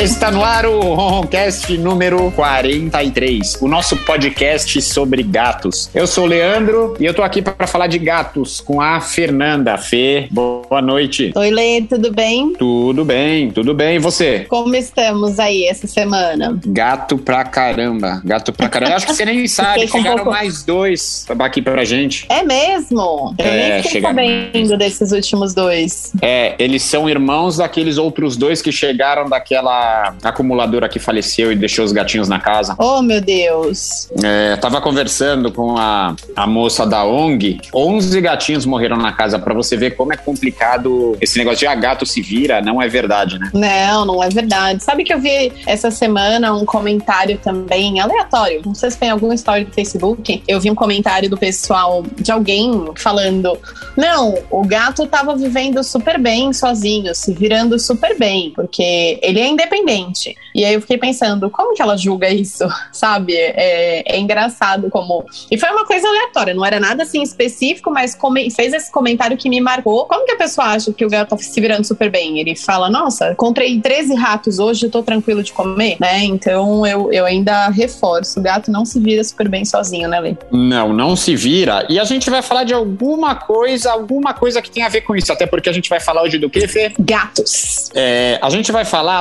Está no ar o Roncast número 43, o nosso podcast sobre gatos. Eu sou o Leandro e eu tô aqui para falar de gatos com a Fernanda. Fê, boa noite. Oi, Lê, tudo bem? Tudo bem, tudo bem. E você? Como estamos aí essa semana? Gato pra caramba, gato pra caramba. Acho que você nem sabe, chegaram pouco... mais dois aqui pra gente. É mesmo? Eu é, nem fiquei sabendo desses últimos dois. É, eles são irmãos daqueles outros dois que chegaram daquela acumuladora que faleceu e deixou os gatinhos na casa. Oh, meu Deus. É, tava conversando com a, a moça da ONG. 11 gatinhos morreram na casa para você ver como é complicado esse negócio de a ah, gato se vira. Não é verdade, né? Não, não é verdade. Sabe que eu vi essa semana um comentário também aleatório. Não sei se tem alguma história do Facebook. Eu vi um comentário do pessoal, de alguém, falando: Não, o gato tava vivendo super bem sozinho, se virando super bem, porque ele é independente. E aí eu fiquei pensando, como que ela julga isso? Sabe? É, é engraçado como. E foi uma coisa aleatória, não era nada assim específico, mas come... fez esse comentário que me marcou. Como que a pessoa acha que o gato tá se virando super bem? Ele fala: Nossa, encontrei 13 ratos hoje, tô tranquilo de comer, né? Então eu, eu ainda reforço: o gato não se vira super bem sozinho, né, Lê? Não, não se vira. E a gente vai falar de alguma coisa, alguma coisa que tem a ver com isso, até porque a gente vai falar hoje do que, Fê? Gatos. É, a gente vai falar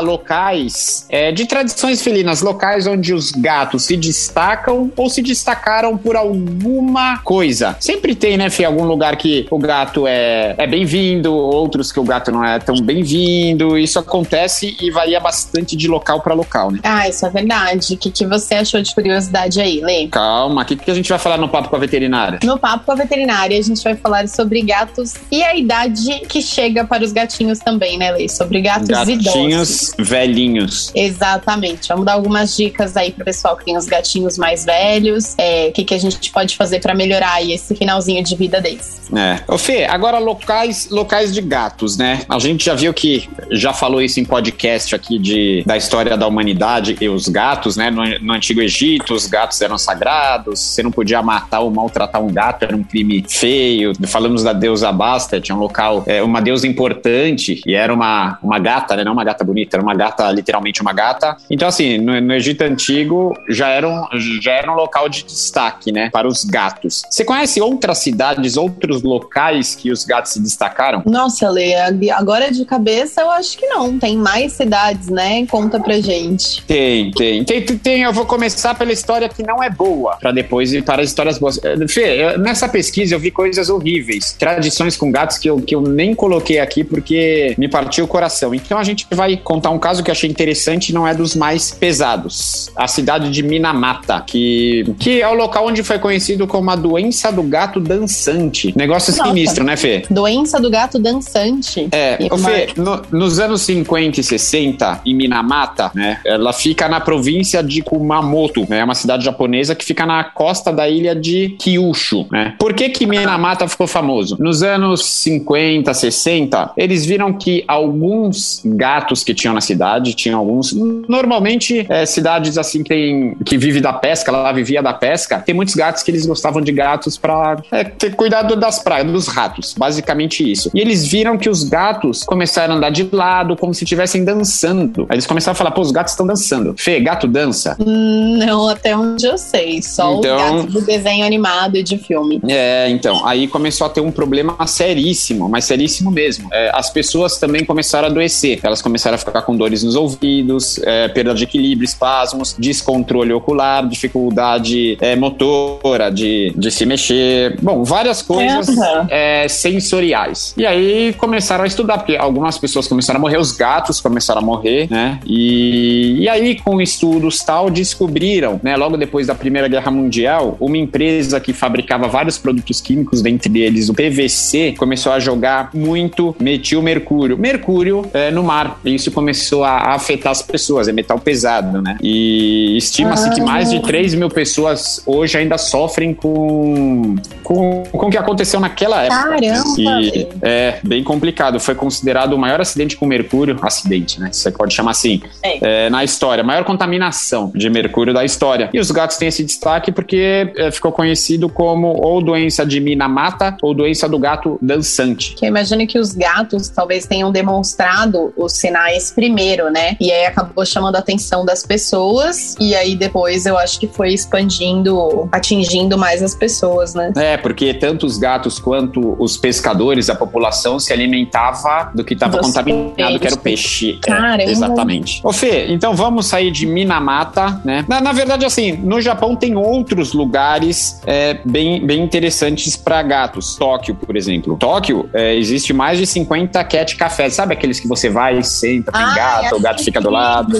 é, de tradições felinas, locais onde os gatos se destacam ou se destacaram por alguma coisa. Sempre tem, né, Fê, algum lugar que o gato é, é bem-vindo, outros que o gato não é tão bem-vindo. Isso acontece e varia bastante de local para local, né? Ah, isso é verdade. O que, que você achou de curiosidade aí, Lê? Calma, o que, que a gente vai falar no Papo com a Veterinária? No Papo com a Veterinária, a gente vai falar sobre gatos e a idade que chega para os gatinhos também, né, Lê? Sobre gatos Gatinhos idosos. Gatinhos velhinhos. Exatamente. Vamos dar algumas dicas aí pro pessoal que tem os gatinhos mais velhos. É, o que, que a gente pode fazer para melhorar esse finalzinho de vida deles. É. Ô Fê, agora locais, locais de gatos, né? A gente já viu que já falou isso em podcast aqui de, da história da humanidade e os gatos, né? No, no Antigo Egito, os gatos eram sagrados, você não podia matar ou maltratar um gato, era um crime feio. Falamos da deusa Bastet, um local, é, uma deusa importante, e era uma, uma gata, né? Não uma gata bonita, era uma gata, literalmente uma gata. Então, assim, no, no Egito Antigo já era, um, já era um local de destaque, né? Para os gatos. Você conhece outras cidades, outros locais que os gatos se destacaram? Nossa, Lê, agora de cabeça eu acho que não. Tem mais cidades, né? Conta pra gente. Tem, tem. Tem, tem eu vou começar pela história que não é boa, para depois ir para as histórias boas. Eh, Fê, nessa pesquisa eu vi coisas horríveis, tradições com gatos que eu, que eu nem coloquei aqui porque me partiu o coração. Então a gente vai contar um caso que eu achei interessante não é dos mais pesados. A cidade de Minamata, que, que é o local onde foi conhecido como a doença do gato dançante. Negócio Nossa, sinistro, né, Fê? Doença do gato dançante. É, ô Fê, no, nos anos 50 e 60, em Minamata, né, ela fica na província de Kumamoto, né, é uma cidade japonesa que fica na costa da ilha de Kyushu, né. Por que que Minamata ficou famoso? Nos anos 50, 60, eles viram que alguns gatos que tinham na cidade, tinham alguns, normalmente é, cidades assim que, tem, que vive da pesca, ela vivia da pesca, tem muitos gatos que eles gostavam de gatos para é, ter cuidado das praias, dos ratos, basicamente isso. E eles viram que os gatos começaram a andar de lado, como se estivessem dançando. Aí eles começaram a falar, pô, os gatos estão dançando. Fê, gato dança? Não, até onde eu sei, só então, os gatos do desenho animado e de filme. É, então, aí começou a ter um problema seríssimo, mas seríssimo mesmo. É, as pessoas também começaram a adoecer, elas começaram a ficar com dores nos ouvidos, é, perda de equilíbrio, espasmos, descontrole ocular, dificuldade é, motora de, de se mexer. Bom, várias coisas é, sensoriais. E aí começaram a estudar, porque algumas pessoas começaram a morrer, os gatos começaram a morrer, né? E, e aí, com estudos tal, descobriram, né, logo depois da Primeira Guerra Mundial, uma empresa que fabricava vários produtos químicos, dentre eles o PVC, começou a jogar muito metilmercúrio. Mercúrio é, no mar. E isso começou a, afetar as pessoas, é metal pesado, né? E estima-se ah. que mais de 3 mil pessoas hoje ainda sofrem com, com, com o que aconteceu naquela época. Caramba! E é bem complicado. Foi considerado o maior acidente com mercúrio, acidente, né? Você pode chamar assim, é. Na história. Maior contaminação de mercúrio da história. E os gatos têm esse destaque porque é, ficou conhecido como ou doença de Minamata ou doença do gato dançante. Eu imagino que os gatos talvez tenham demonstrado os sinais primeiro né? E aí acabou chamando a atenção das pessoas. E aí depois eu acho que foi expandindo, atingindo mais as pessoas, né? É, porque tanto os gatos quanto os pescadores, a população se alimentava do que estava contaminado, peixes. que era o peixe. Cara, é, exatamente. Ô Fê, então vamos sair de Minamata, né? Na, na verdade, assim, no Japão tem outros lugares é, bem, bem interessantes para gatos. Tóquio, por exemplo. Tóquio, é, existe mais de 50 cat cafés. Sabe aqueles que você vai e senta, tem ah, gato, o gato fica do lado?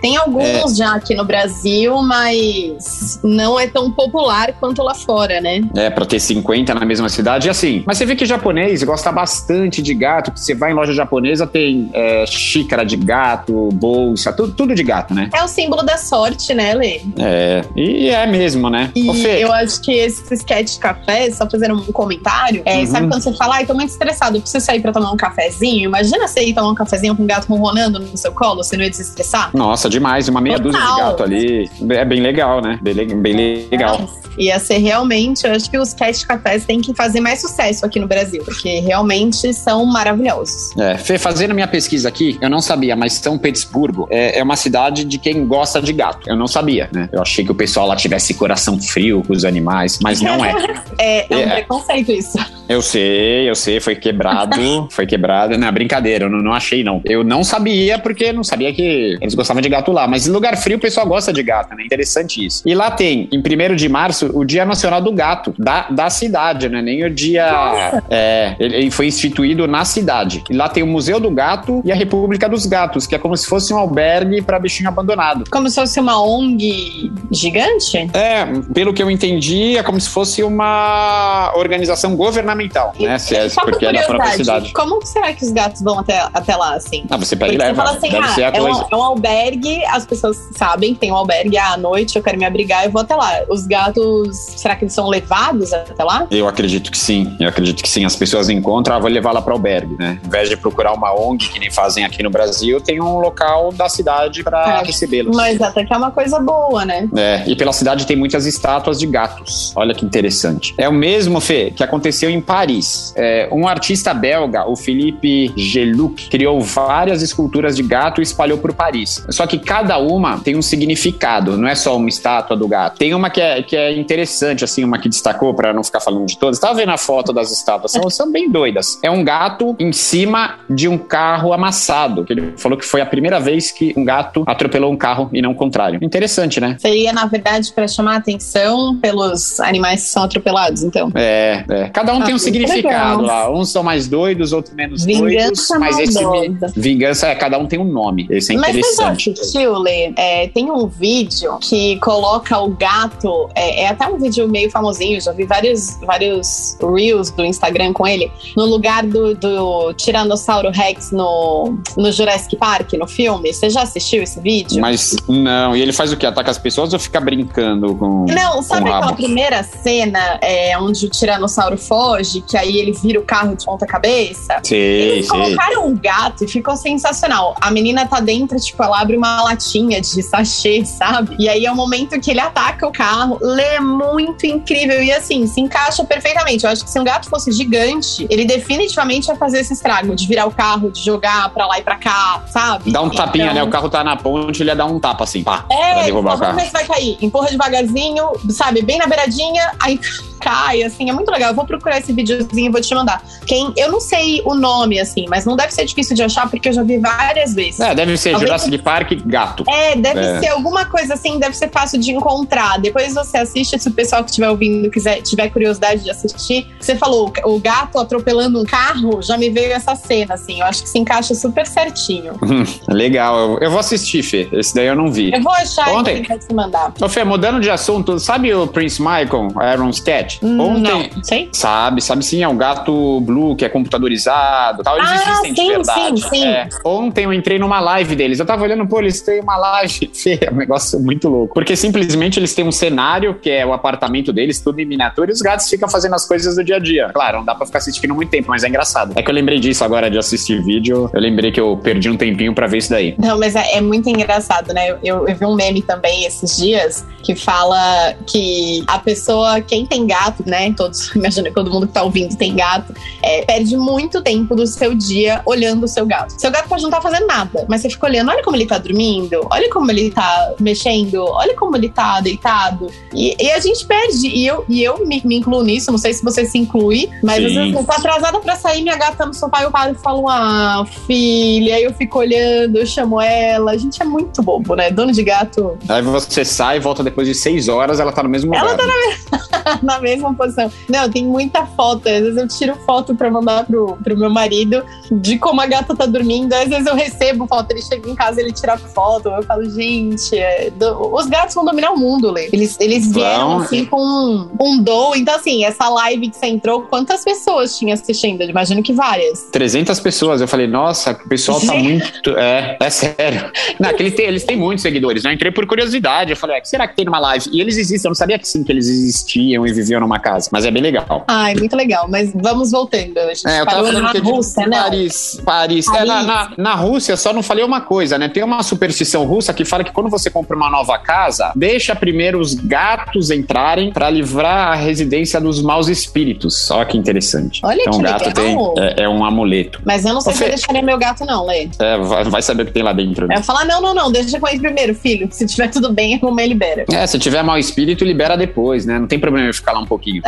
Tem alguns é. já aqui no Brasil, mas não é tão popular quanto lá fora, né? É, pra ter 50 na mesma cidade, e assim. Mas você vê que japonês gosta bastante de gato, que você vai em loja japonesa, tem é, xícara de gato, bolsa, tudo, tudo de gato, né? É o símbolo da sorte, né, Lê? É, e é mesmo, né? E eu acho que esses cat cafés, só fazendo um comentário, é, uhum. sabe quando você fala, ai, tô muito estressado, eu preciso sair pra tomar um cafezinho? Imagina você ir tomar um cafezinho com um gato ronronando no seu colo, você não ia desestressar? Nossa, demais, uma meia Total. dúzia de gato ali. É bem legal, né? Bem, bem legal. É. Ia ser realmente, eu acho que os cat cafés têm que fazer mais sucesso aqui no Brasil, porque realmente são maravilhosos. É, Fê, fazendo minha pesquisa aqui, eu não sabia, mas São Petersburgo é, é uma cidade de quem gosta de gato. Eu não sabia, né? Eu achei que o pessoal lá tivesse coração frio com os animais, mas não é. é, é um é, preconceito isso. Eu sei, eu sei, foi quebrado, foi quebrado. Não, brincadeira, eu não, não, achei não. Eu não sabia, porque não sabia que eles gostavam de gato lá. Mas em lugar frio o pessoal gosta de gato, né? Interessante isso. E lá tem, em 1 de março, o Dia Nacional do Gato, da, da cidade, né? Nem o dia. É, ele foi instituído na cidade. E lá tem o Museu do Gato e a República dos Gatos, que é como se fosse um albergue para bichinho abandonado. Como se fosse uma ONG gigante? É, pelo que eu entendi, é como se fosse uma organização governamental né? É, porque é da própria cidade. Como será que os gatos vão até, até lá, assim? Ah, você pega e leva. Você fala assim, ah, é, um, é, um, albergue, as pessoas sabem que tem um albergue, à noite eu quero me abrigar, eu vou até lá. Os gatos, será que eles são levados até lá? Eu acredito que sim, eu acredito que sim. As pessoas encontram, ah, vou levar lá para o albergue, né? Em vez de procurar uma ONG, que nem fazem aqui no Brasil, tem um local da cidade para é, recebê-los. Mas até que é uma coisa boa, né? É, e pela cidade tem muitas estátuas de gatos. Olha que interessante. É o mesmo, Fê, que aconteceu em Paris. É, um artista belga, o Philippe Geluc, criou várias esculturas de gato e espalhou por Paris. Só que cada uma tem um significado, não é só uma estátua do gato. Tem uma que é, que é interessante, assim, uma que destacou, para não ficar falando de todas. Tava vendo a foto das estátuas, são, são bem doidas. É um gato em cima de um carro amassado, que ele falou que foi a primeira vez que um gato atropelou um carro e não o contrário. Interessante, né? Seria, na verdade, para chamar atenção pelos animais que são atropelados, então. É, é. Cada um ah, tem um significado lá. Uns são mais doidos, outros menos vingança doidos. Mas esse vingança é, cada um tem um nome. Esse é mas interessante. Mas você assistiu, Lê? É, tem um vídeo que coloca o gato. É, é, até um vídeo meio famosinho, já vi vários, vários reels do Instagram com ele. No lugar do, do Tiranossauro Rex no, no Jurassic Park, no filme. Você já assistiu esse vídeo? Mas não. E ele faz o quê? Ataca as pessoas ou fica brincando com. Não, sabe com aquela primeira cena é, onde o Tiranossauro foge? que aí ele vira o carro de ponta cabeça. Sim, Eles colocaram um gato e ficou sensacional. A menina tá dentro, tipo, ela abre uma latinha de sachê, sabe? E aí é o momento que ele ataca o carro. Lê é muito incrível. E assim, se encaixa perfeitamente. Eu acho que se um gato fosse gigante, ele definitivamente ia fazer esse estrago de virar o carro, de jogar pra lá e pra cá, sabe? Dá um tapinha, então... né? O carro tá na ponte, ele ia dar um tapa assim, pá. É, pra derrubar o carro. Como é que vai cair? Empurra devagarzinho, sabe? Bem na beiradinha, aí cai, assim, é muito legal. Eu vou procurar esse videozinho e vou te mandar. Quem, eu não sei o nome, assim, mas não deve ser difícil de achar, porque eu já vi várias vezes. É, deve ser Talvez Jurassic Park gato. É, deve é. ser alguma coisa assim, deve ser fácil de encontrar. Depois você assiste, se o pessoal que estiver ouvindo quiser, tiver curiosidade de assistir. Você falou, o gato atropelando um carro, já me veio essa cena, assim. Eu acho que se encaixa super certinho. Hum, legal, eu, eu, vou assistir, Fê. Esse daí eu não vi. Eu vou achar Ontem. e vou te mandar. Ô, Fê, mudando de assunto, sabe o Prince Michael, Aaron Sketch? Hum, Ontem. Não, sei. Sabe, sabe sim, é um gato blue que é computadorizado tal. Eles ah, existem sim, de verdade. Sim, sim. É. Ontem eu entrei numa live deles. Eu tava olhando, pô, eles têm uma live. É um negócio muito louco. Porque simplesmente eles têm um cenário, que é o apartamento deles, tudo em miniatura, e os gatos ficam fazendo as coisas do dia a dia. Claro, não dá pra ficar assistindo muito tempo, mas é engraçado. É que eu lembrei disso agora de assistir vídeo. Eu lembrei que eu perdi um tempinho pra ver isso daí. Não, mas é, é muito engraçado, né? Eu, eu vi um meme também esses dias que fala que a pessoa, quem tem gato, né? Todos, imagina que todo mundo que tá ouvindo tem gato, é, perde muito tempo do seu dia olhando o seu gato. Seu gato pode não estar tá fazendo nada nada. Mas você fica olhando, olha como ele tá dormindo, olha como ele tá mexendo, olha como ele tá deitado. E, e a gente perde. E eu, e eu me, me, incluo nisso, não sei se você se inclui, mas Sim. às vezes eu tô atrasada pra sair, minha gata tá no sofá, eu paro e falo, ah, filha, aí eu fico olhando, eu chamo ela. A gente é muito bobo, né? Dono de gato. Aí você sai e volta depois de seis horas, ela tá no mesmo lugar. Ela tá na, na mesma posição. Não, tem muita foto. Às vezes eu tiro foto pra mandar pro, pro meu marido de como a gata tá dormindo. Às vezes eu recebo foto, ele chega em casa, ele tira foto. Eu falo, gente, é, do, os gatos vão dominar o mundo, Lê. Eles, eles vieram assim com um, um dom. Então, assim, essa live que você entrou, quantas pessoas tinha assistindo? Eu imagino que várias. 300 pessoas. Eu falei, nossa, o pessoal tá muito. É, é sério. Não, que eles têm, eles têm muitos seguidores. Eu entrei por curiosidade. Eu falei, é, que será que tem numa live? E eles existem. Eu não sabia que sim, que eles existiam e viviam numa casa. Mas é bem legal. Ai, muito legal. Mas vamos voltando. A gente é, eu tava falando que Rússia, né? Paris. Paris. Paris. É, na, na, na, Rússia, só não falei uma coisa, né? Tem uma superstição russa que fala que quando você compra uma nova casa, deixa primeiro os gatos entrarem para livrar a residência dos maus espíritos. Olha que interessante. Olha então, que o gato legal. tem é, é, um amuleto. Mas eu não sei Você... se eu deixaria meu gato, não, Lê. É, vai, vai, saber o que tem lá dentro. Né? Eu falar, não, não, não, deixa com ele primeiro, filho. Se tiver tudo bem, a mamãe libera. É, se tiver mau espírito, libera depois, né? Não tem problema eu ficar lá um pouquinho.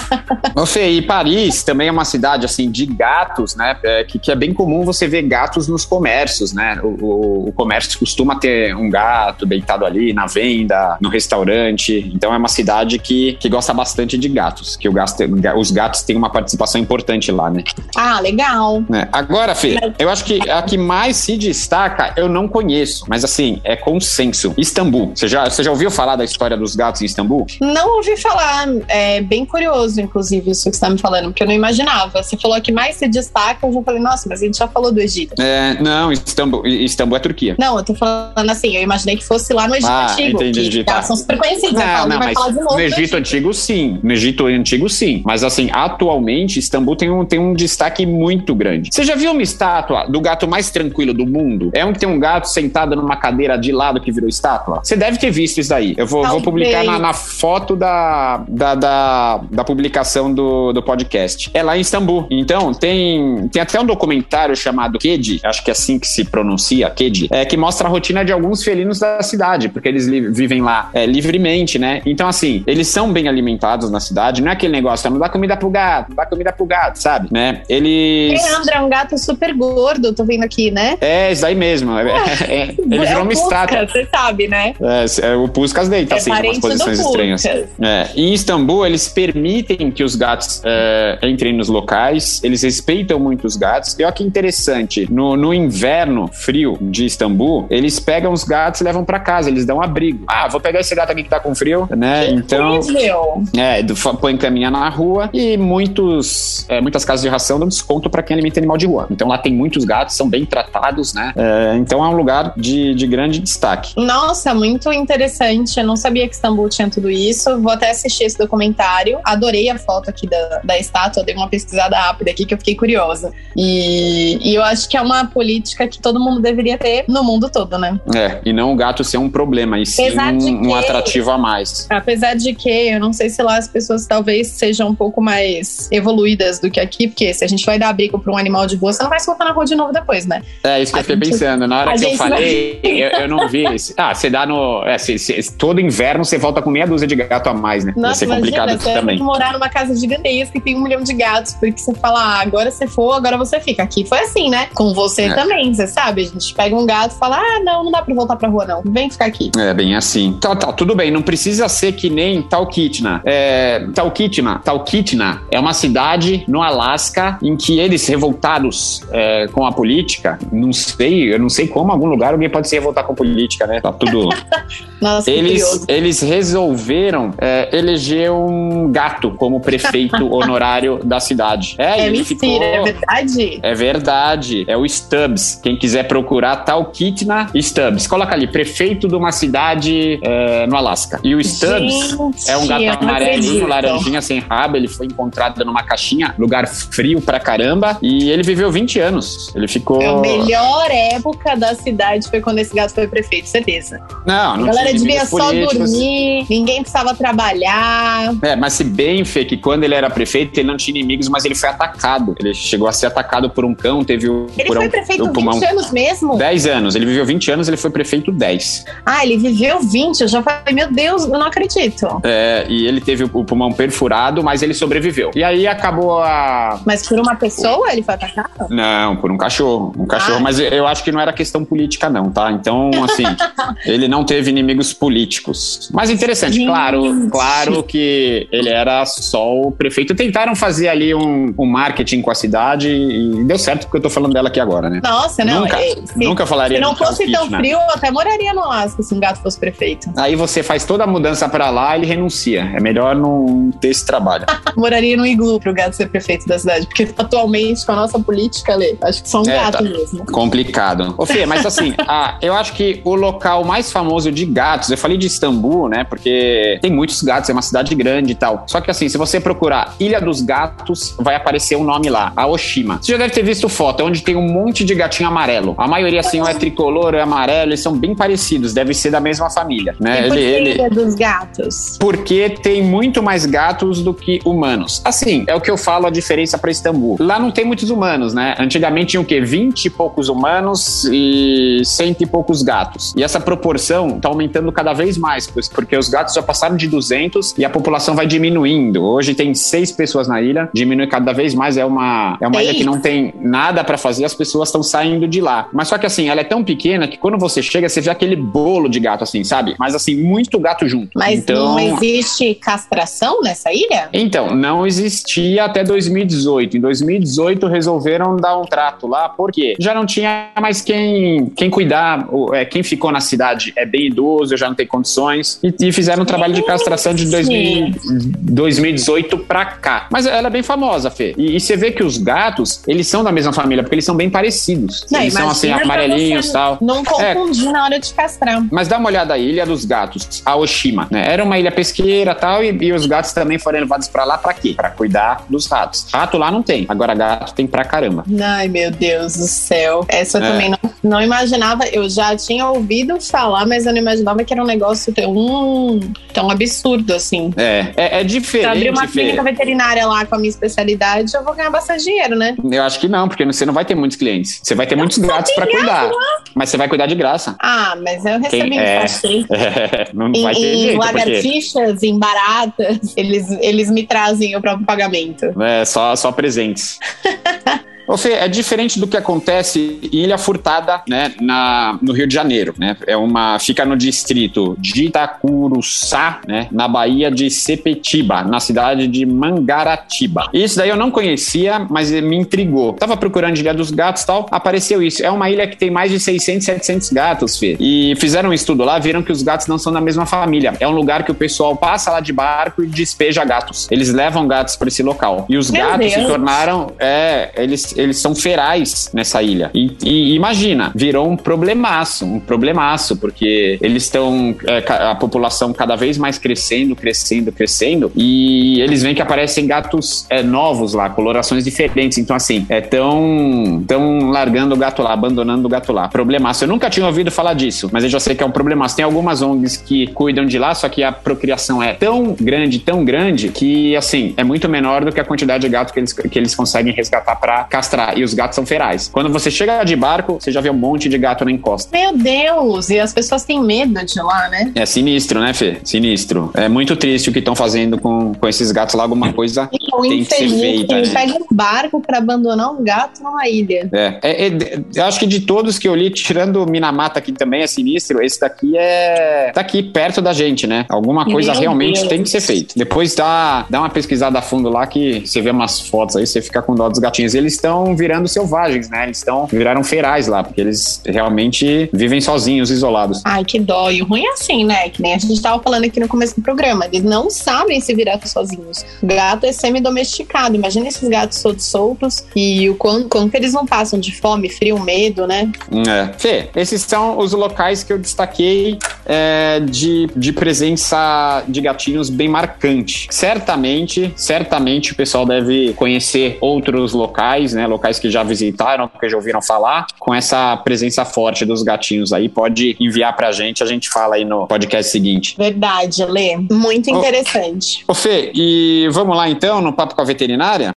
Ô, Fê, e Paris também é uma cidade, assim, de gatos, né? É, que, que é bem comum você ver gatos nos comércios, né? O, o, o comércio costuma ter um gato deitado ali na venda, no restaurante. Então é uma cidade que, que gosta bastante de gatos, que o gato, os gatos têm uma participação importante lá, né? Ah, legal. É. Agora, Fê, eu acho que a que mais se destaca eu não conheço, mas assim, é consenso. Istambul. Você já, você já ouviu falar da história dos gatos em Istambul? Não ouvi falar. É bem curioso, inclusive, isso que você tá me falando, porque eu não imaginava. Você falou que mais se destaca, eu já falei, nossa, mas a gente já falou do Egito. É, não, Istambul, Istambul é Turquia. Não, eu tô falando assim, eu imaginei que fosse lá no Egito ah, Antigo. Entendi, que tá. são super conhecidos. Não, falo, não, mas no Egito Antigo, sim. No Egito Antigo, sim. Mas assim, atualmente, Istambul tem um, tem um destaque muito grande. Você já viu uma estátua do gato mais tranquilo do mundo? É um que tem um gato sentado numa cadeira de lado que virou estátua? Você deve ter visto isso daí. Eu vou, vou publicar na, na, foto da, da, da, da publicação do, do podcast. É lá em Istambul. Então, tem, tem até um documentário chamado Kedi, acho que é assim que se pronuncia, Kedi, é, que mostra a rotina de alguns felinos da cidade, porque eles vivem lá é, livremente, né? Então, assim, eles são bem alimentados na cidade, não é aquele negócio, não dá comida pro gato, não dá comida pro gato, sabe? Né? Eles. Leandro é um gato super gordo, tô vendo aqui, né? É, isso aí mesmo. É, é, é, ele virou uma estátua. Você sabe, né? É, é o Puskas deita, assim, em umas posições estranhas. É. Em Istambul, eles permitem que os gatos é, entrem nos locais, eles respeitam muito os gatos. E olha que interessante, no, no inverno frio de Istambul, eles pegam os gatos e levam para casa, eles dão abrigo. Ah, vou pegar esse gato aqui que tá com frio, né? Que então, incrível. é, põe caminha na rua e muitos, é, muitas casas de ração dão desconto para quem alimenta animal de rua. Então lá tem muitos gatos, são bem tratados, né? É, então é um lugar de, de grande destaque. Nossa, muito interessante. Eu não sabia que Istambul tinha tudo isso. Vou até assistir esse documentário. Adorei a foto aqui da, da estátua, dei uma pesquisada rápida aqui que eu fiquei curiosa. E, e eu acho que é uma política que todo mundo deveria ter no mundo todo, né? É, e não o gato ser um problema, e sim um, um atrativo a mais. Apesar de que eu não sei se lá as pessoas talvez sejam um pouco mais evoluídas do que aqui, porque se a gente vai dar abrigo para um animal de rua, você não vai soltar na rua de novo depois, né? É, isso que a eu fiquei gente, pensando. Na hora que eu falei, eu, eu, não vi. Ah, você dá no. É, se, se, todo inverno você volta com meia dúzia de gato a mais, né? Nossa, vai ser complicado imagina, você também. Tem que morar numa casa gigantesca que tem um milhão de gatos, porque você fala, ah, agora você for, agora você fica. Aqui foi assim, né? Com você é. também, você sabe? A gente pega um gato e fala, ah, não, não dá pra voltar pra rua, não. Vem ficar aqui. É, bem assim. Tá, tá, tudo bem. Não precisa ser que nem Talkeetna. É, Talkeetna, Talkeetna é uma cidade no Alasca em que eles revoltados é, com a política, não sei, eu não sei como em algum lugar alguém pode se revoltar com política, né? Tá tudo. Nossa, eles, eles resolveram é, eleger um gato como prefeito honorário da cidade. É, é mentira, ficou... é verdade? É verdade. É o Stubbs. Quem quiser procurar, Talkeetna Stubbs. Coloca ali, prefeito de uma cidade é, no Alasca. E o Stubbs Gente, é um gato amarelinho, laranjinha sem rabo. Ele foi encontrado numa caixinha, lugar frio pra caramba. E ele viveu 20 anos. Ele ficou. É a melhor época da cidade foi quando esse gato foi prefeito, certeza. Não, não A galera devia só políticos. dormir, ninguém precisava trabalhar. É, mas se bem, Fê, que quando ele era prefeito, ele não tinha inimigos, mas ele foi atacado. Ele chegou a ser atacado por um cão, teve o. Ele foi prefeito o pulmão, 20 anos mesmo? 10 anos. Ele viveu 20 anos, ele foi prefeito 10. Ah, ele viveu 20. Eu já falei, meu Deus, eu não acredito. É, e ele teve o pulmão perfurado, mas ele sobreviveu. E aí acabou a. Mas por uma pessoa ele foi atacado? Não, por um cachorro. Um cachorro, ah. mas eu acho que não era questão política, não, tá? Então, assim, ele não teve inimigos políticos. Mas interessante, Gente. claro, claro que ele era só o prefeito. Tentaram fazer ali um, um marketing com a cidade e deu certo porque eu tô falando dela aqui agora, né? Nossa, Nunca, se, nunca falaria Se não fosse tão frio, eu até moraria no Alasca se um gato fosse prefeito. Aí você faz toda a mudança para lá e ele renuncia. É melhor não ter esse trabalho. moraria no iglu pro gato ser prefeito da cidade, porque atualmente com a nossa política, Lê, acho que só um é, gato tá mesmo. Complicado. Ô Fê, mas assim, eu acho que o local mais famoso de gatos, eu falei de Istambul, né? Porque tem muitos gatos, é uma cidade grande e tal. Só que assim, se você procurar Ilha dos Gatos, vai aparecer um nome lá, a Oshima. Você já deve ter visto foto, é onde tem um monte de gatinho amarelo. A maioria, assim, ou é tricolor ou é amarelo, eles são bem parecidos, deve ser da mesma família, né? E ele, ele... Ilha dos Gatos? Porque tem muito mais gatos do que humanos. Assim, é o que eu falo a diferença para Istambul. Lá não tem muitos humanos, né? Antigamente tinham o quê? 20 e poucos humanos e cento e poucos gatos. E essa proporção tá aumentando cada vez mais, porque os gatos já passaram de 200 e a população vai diminuindo. Hoje tem seis pessoas na ilha, diminui cada vez mais. É uma, é uma ilha que não tem nada para fazer, as pessoas estão saindo de lá. Mas só que assim, ela é tão pequena que quando você chega, você vê aquele bolo de gato, assim, sabe? Mas assim, muito gato junto. Mas então... não existe castração nessa ilha? Então, não existia até 2018. Em 2018 resolveram dar um trato lá, porque já não tinha mais quem, quem cuidar, é, quem ficou na cidade é bem idoso, já não tem condições, e, e fizeram um trabalho de castração de 2000, 2018 pra cá. Mas ela é bem famosa, Fê. E, e, você vê que os gatos, eles são da mesma família, porque eles são bem parecidos. Não, eles são assim, amarelinhos e tal. Não confundir é. na hora de castrar. Mas dá uma olhada aí, Ilha dos Gatos, a Oshima, né? Era uma ilha pesqueira tal, e, e os gatos também foram levados pra lá pra quê? Pra cuidar dos ratos. Rato lá não tem, agora gato tem pra caramba. Ai, meu Deus do céu. Essa eu é. também não, não imaginava, eu já tinha ouvido falar, mas eu não imaginava que era um negócio tão, tão absurdo assim. É, é, é diferente. Se abrir uma clínica veterinária lá com a minha especialidade, eu vou ganhar bastante dinheiro, né? Eu acho que não, porque você não vai ter muitos clientes. Você vai ter eu muitos gatos para cuidar. Né? Mas você vai cuidar de graça. Ah, mas eu recebi Quem, é, é, não em, vai ter em jeito, lagartixas, porque... em baratas, eles, eles me trazem o próprio pagamento. É, só, só presentes. Ô Fê, é diferente do que acontece em Ilha Furtada, né, na, no Rio de Janeiro, né? É uma, fica no distrito de Itacuruçá, né, na Bahia de Sepetiba, na cidade de Mangaratiba. Isso daí eu não conhecia, mas me intrigou. Tava procurando Ilha dos Gatos e tal, apareceu isso. É uma ilha que tem mais de 600, 700 gatos, Fê. E fizeram um estudo lá, viram que os gatos não são da mesma família. É um lugar que o pessoal passa lá de barco e despeja gatos. Eles levam gatos para esse local. E os Meu gatos Deus. se tornaram, é, eles eles são ferais nessa ilha. E, e imagina, virou um problemaço, um problemaço, porque eles estão, é, a população cada vez mais crescendo, crescendo, crescendo, e eles veem que aparecem gatos é, novos lá, colorações diferentes. Então, assim, é tão, tão largando o gato lá, abandonando o gato lá. Problemaço. Eu nunca tinha ouvido falar disso, mas eu já sei que é um problemaço. Tem algumas ONGs que cuidam de lá, só que a procriação é tão grande, tão grande, que, assim, é muito menor do que a quantidade de gato que eles, que eles conseguem resgatar para castrar. E os gatos são ferais. Quando você chega de barco, você já vê um monte de gato na encosta. Meu Deus! E as pessoas têm medo de lá, né? É sinistro, né, Fê? Sinistro. É muito triste o que estão fazendo com, com esses gatos lá. Alguma coisa então, tem que ser feita. Ele né? pega um barco para abandonar um gato numa ilha. É. é, é eu acho que de todos que eu li, tirando Minamata, que também é sinistro, esse daqui é. tá aqui perto da gente, né? Alguma coisa Meu realmente Deus. tem que ser feita. Depois dá, dá uma pesquisada a fundo lá que você vê umas fotos aí, você fica com dó dos gatinhos. Eles estão virando virando selvagens, né? Eles estão viraram ferais lá, porque eles realmente vivem sozinhos, isolados. Ai, que dó. E o ruim é assim, né? Que nem a gente estava falando aqui no começo do programa. Eles não sabem se virar sozinhos. Gato é semi-domesticado. Imagina esses gatos todos soltos e o quanto, quanto eles não passam de fome, frio, medo, né? É. Fê, esses são os locais que eu destaquei é, de, de presença de gatinhos bem marcante. Certamente, certamente o pessoal deve conhecer outros locais, né? Locais que já visitaram, que já ouviram falar, com essa presença forte dos gatinhos aí. Pode enviar pra gente, a gente fala aí no podcast seguinte. Verdade, Lê. Muito interessante. Ô, Fê, e vamos lá então no Papo com a Veterinária?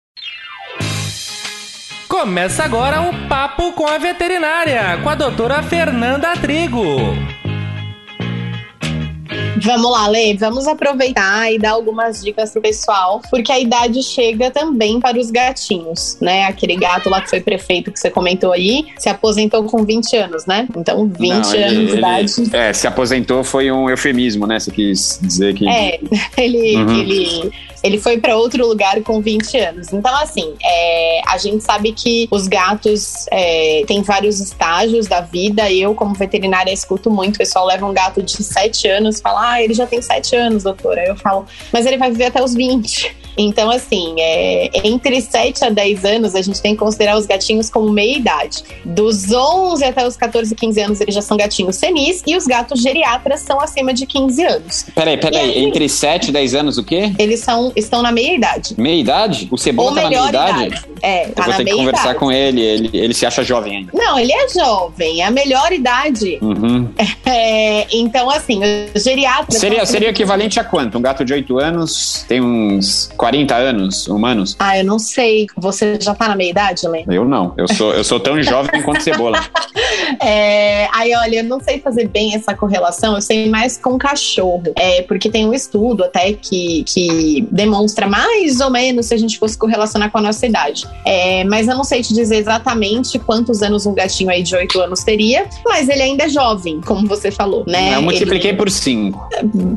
Começa agora o Papo com a Veterinária, com a doutora Fernanda Trigo. Vamos lá, Lê, vamos aproveitar e dar algumas dicas pro pessoal, porque a idade chega também para os gatinhos, né? Aquele gato lá que foi prefeito que você comentou aí, se aposentou com 20 anos, né? Então, 20 Não, anos ele, de idade. é, se aposentou foi um eufemismo, né? Você quis dizer que. É, ele, uhum. ele ele foi para outro lugar com 20 anos. Então, assim, é, a gente sabe que os gatos é, têm vários estágios da vida. Eu, como veterinária, escuto muito. O pessoal leva um gato de 7 anos e fala: Ah, ele já tem 7 anos, doutora. Eu falo, mas ele vai viver até os 20. Então, assim, é, entre 7 a 10 anos, a gente tem que considerar os gatinhos como meia idade. Dos 11 até os 14, 15 anos, eles já são gatinhos senis e os gatos geriatras são acima de 15 anos. Peraí, peraí, aí, entre 7 e 10 anos o quê? Eles são, estão na meia idade. Meia idade? O Cebola Ou tá na meia idade? idade? É, tá Eu vou ter que conversar idade. com ele. ele, ele se acha jovem ainda. Não, ele é jovem, é a melhor idade. Uhum. É, então, assim, os geriatras... Seria, seria equivalente a quanto? Um gato de 8 anos tem uns 40 anos humanos? Ah, eu não sei. Você já tá na meia idade, Lê? Eu não. Eu sou, eu sou tão jovem quanto cebola. É, aí, olha, eu não sei fazer bem essa correlação, eu sei mais com cachorro. É, porque tem um estudo até que, que demonstra mais ou menos se a gente fosse correlacionar com a nossa idade. É, mas eu não sei te dizer exatamente quantos anos um gatinho aí de 8 anos teria, mas ele ainda é jovem, como você falou, né? Eu multipliquei ele... por 5.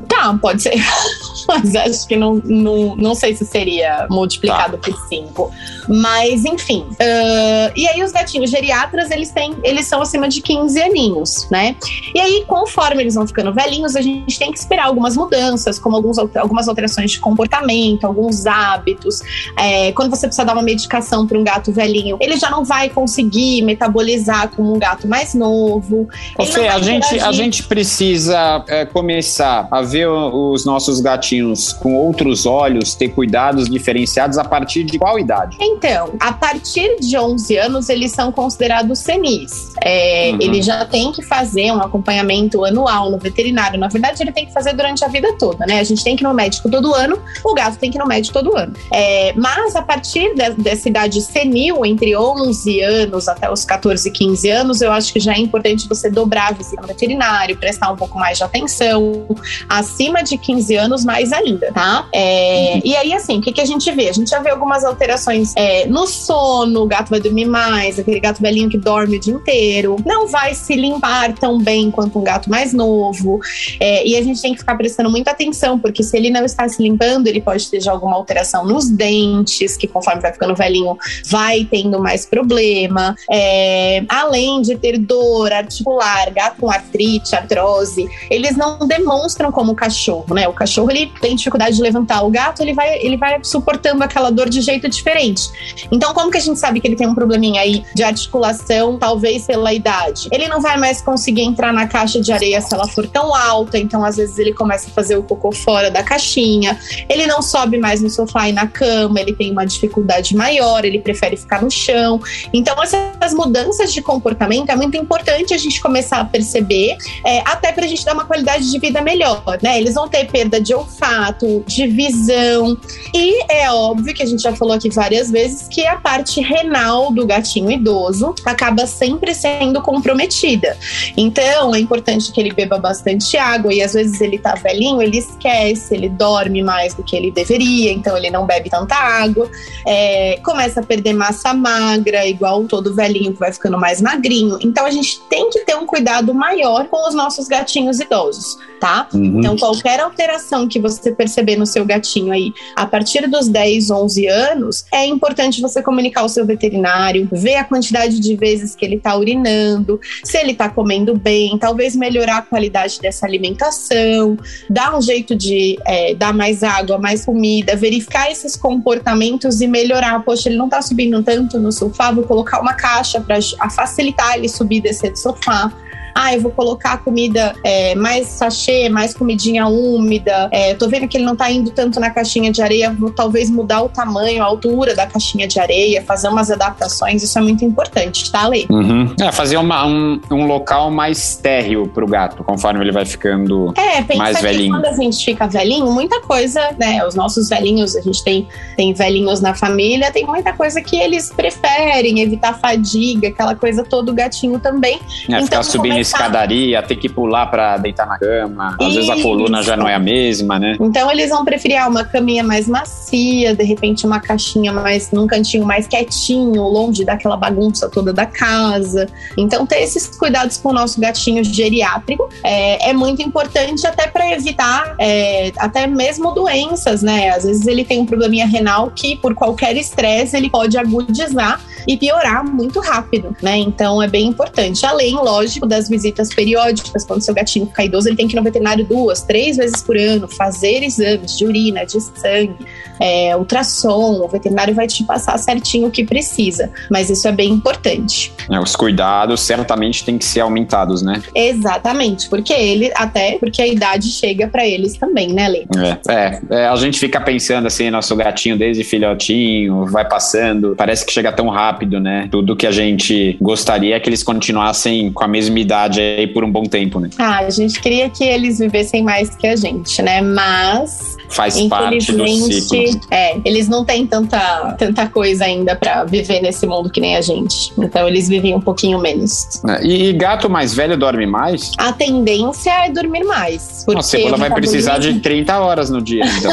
Tá, pode ser. mas acho que não, não, não sei se seria multiplicado tá. por 5. Mas, enfim. Uh, e aí, os gatinhos geriatras, eles têm, eles são acima de 15 aninhos, né? E aí, conforme eles vão ficando velhinhos, a gente tem que esperar algumas mudanças, como alguns, algumas alterações de comportamento, alguns hábitos. É, quando você precisa dar uma medicação para um gato velhinho, ele já não vai conseguir metabolizar como um gato mais novo. Fê, a gente, a gente precisa é, começar a ver os nossos gatinhos com outros olhos, ter cuidados diferenciados a partir de qual idade? Então, a partir de 11 anos, eles são considerados senis. É, uhum. Ele já tem que fazer um acompanhamento anual no veterinário. Na verdade, ele tem que fazer durante a vida toda, né? A gente tem que ir no médico todo ano, o gato tem que ir no médico todo ano. É, mas a partir de, dessa idade senil, entre 11 anos até os 14, 15 anos, eu acho que já é importante você dobrar a visita no veterinário, prestar um pouco mais de atenção. Acima de 15 anos, mais ainda, tá? É, uhum. E aí, assim, o que, que a gente vê? A gente já vê algumas alterações é, no sono, o gato vai dormir mais, aquele gato velhinho que dorme o dia inteiro, não vai se limpar tão bem quanto um gato mais novo. É, e a gente tem que ficar prestando muita atenção, porque se ele não está se limpando, ele pode ter já alguma alteração nos dentes, que conforme vai ficando velhinho, vai tendo mais problema. É, além de ter dor articular, gato com artrite, artrose, eles não demonstram como o cachorro, né? O cachorro ele tem dificuldade de levantar, o gato ele vai, ele vai suportando aquela dor de jeito diferente. Então, como que a gente sabe que ele tem um probleminha aí de articulação, talvez pela idade? Ele não vai mais conseguir entrar na caixa de areia se ela for tão alta, então às vezes ele começa a fazer o cocô fora da caixinha. Ele não sobe mais no sofá e na cama, ele tem uma dificuldade maior, ele prefere ficar no chão. Então, essas mudanças de comportamento é muito importante a gente começar a perceber, é, até para a gente dar uma qualidade de vida melhor, né? Eles vão ter perda de olfato, de visão, e é óbvio que a gente já falou aqui várias vezes que a parte renal do gatinho idoso acaba sempre sendo comprometida. Então, é importante que ele beba bastante água e às vezes ele tá velhinho, ele esquece, ele dorme mais do que ele deveria, então ele não bebe tanta água, é, começa a perder massa magra, igual todo velhinho que vai ficando mais magrinho. Então, a gente tem que ter um cuidado maior com os nossos gatinhos idosos, tá? Uhum. Então, qualquer alteração que você perceber no seu gatinho aí, a partir dos 10, 11 anos, é importante você comunicar ao seu veterinário, ver a quantidade de vezes que ele está urinando, se ele está comendo bem, talvez melhorar a qualidade dessa alimentação, dar um jeito de é, dar mais água, mais comida, verificar esses comportamentos e melhorar. Poxa, ele não está subindo tanto no sofá, vou colocar uma caixa para facilitar ele subir e descer do sofá Ah, eu vou colocar comida é, mais sachê, mais comidinha úmida. É, tô vendo que ele não tá indo tanto na caixinha de areia, vou talvez mudar o tamanho, a altura da caixinha de areia, fazer umas adaptações. Isso é muito importante, tá, Lê? Uhum. É, fazer uma, um, um local mais térreo pro gato, conforme ele vai ficando é, mais velhinho. quando a gente fica velhinho, muita coisa, né? Os nossos velhinhos, a gente tem, tem velhinhos na família, tem muita coisa que eles preferem, evitar fadiga, aquela coisa toda, o gatinho também. É, então, ficar subindo. Escadaria, ter que pular para deitar na cama, às Isso. vezes a coluna já não é a mesma, né? Então eles vão preferir ah, uma caminha mais macia, de repente uma caixinha mais num cantinho mais quietinho, longe daquela bagunça toda da casa. Então ter esses cuidados com o nosso gatinho geriátrico é, é muito importante até para evitar é, até mesmo doenças, né? Às vezes ele tem um probleminha renal que por qualquer estresse ele pode agudizar e piorar muito rápido, né? Então é bem importante. Além, lógico, das visitas periódicas, quando seu gatinho ficar idoso, ele tem que ir no veterinário duas, três vezes por ano, fazer exames de urina, de sangue, é, ultrassom. O veterinário vai te passar certinho o que precisa, mas isso é bem importante. É, os cuidados certamente têm que ser aumentados, né? Exatamente, porque ele, até porque a idade chega para eles também, né, Lê? É, é, é, a gente fica pensando assim, nosso gatinho desde filhotinho, vai passando, parece que chega tão rápido rápido, né? Tudo que a gente gostaria é que eles continuassem com a mesma idade aí por um bom tempo, né? Ah, a gente queria que eles vivessem mais que a gente, né? Mas faz parte do ciclo. É, eles não têm tanta, tanta coisa ainda para viver nesse mundo que nem a gente. Então eles vivem um pouquinho menos. É, e, gato mais velho dorme mais? A tendência é dormir mais. Porque a cebola vai precisar de 30 horas no dia, então.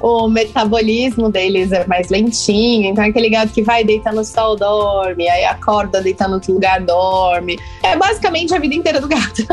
o metabolismo deles é mais lentinho, então aquele gato que vai deitar no sol dorme, aí acorda, deita no outro lugar, dorme. É basicamente a vida inteira do gato.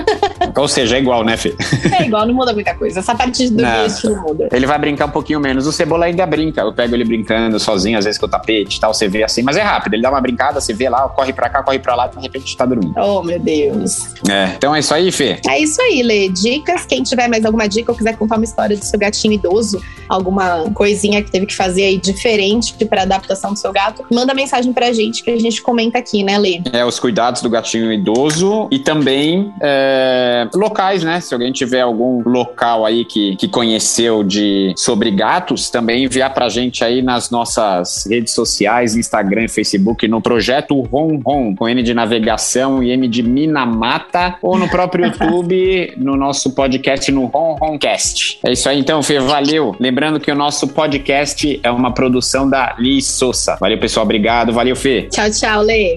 Ou seja, é igual, né, Fê? É igual, não muda muita coisa. Essa parte do não, muda. Ele vai brincar um pouquinho menos. O Cebola ainda brinca. Eu pego ele brincando sozinho, às vezes com o tapete e tal, você vê assim, mas é rápido. Ele dá uma brincada, você vê lá, corre pra cá, corre pra lá, de repente tá dormindo. Oh, meu Deus. É, então é isso aí, Fê? É isso aí, Lê. Dicas. Quem tiver mais alguma dica ou quiser contar uma história do seu gatinho idoso, alguma coisinha que teve que fazer aí diferente para adaptação do seu gato, manda mensagem pra gente que a gente comenta aqui, né, Lê? É, os cuidados do gatinho idoso e também é, locais, né? Se alguém tiver algum local aí que, que conheceu de sobre gatos, também enviar pra gente aí nas nossas redes sociais, Instagram e Facebook, no projeto Ron Ron, com N de navegação e M de Minamata, ou no próprio YouTube, no nosso podcast no Ron Roncast. É isso aí então, Fê, valeu. Lembrando que o nosso podcast é uma produção da Liz Souza. Valeu, pessoal, obrigado. Valeu, Fê. Tchau, tchau, Lê.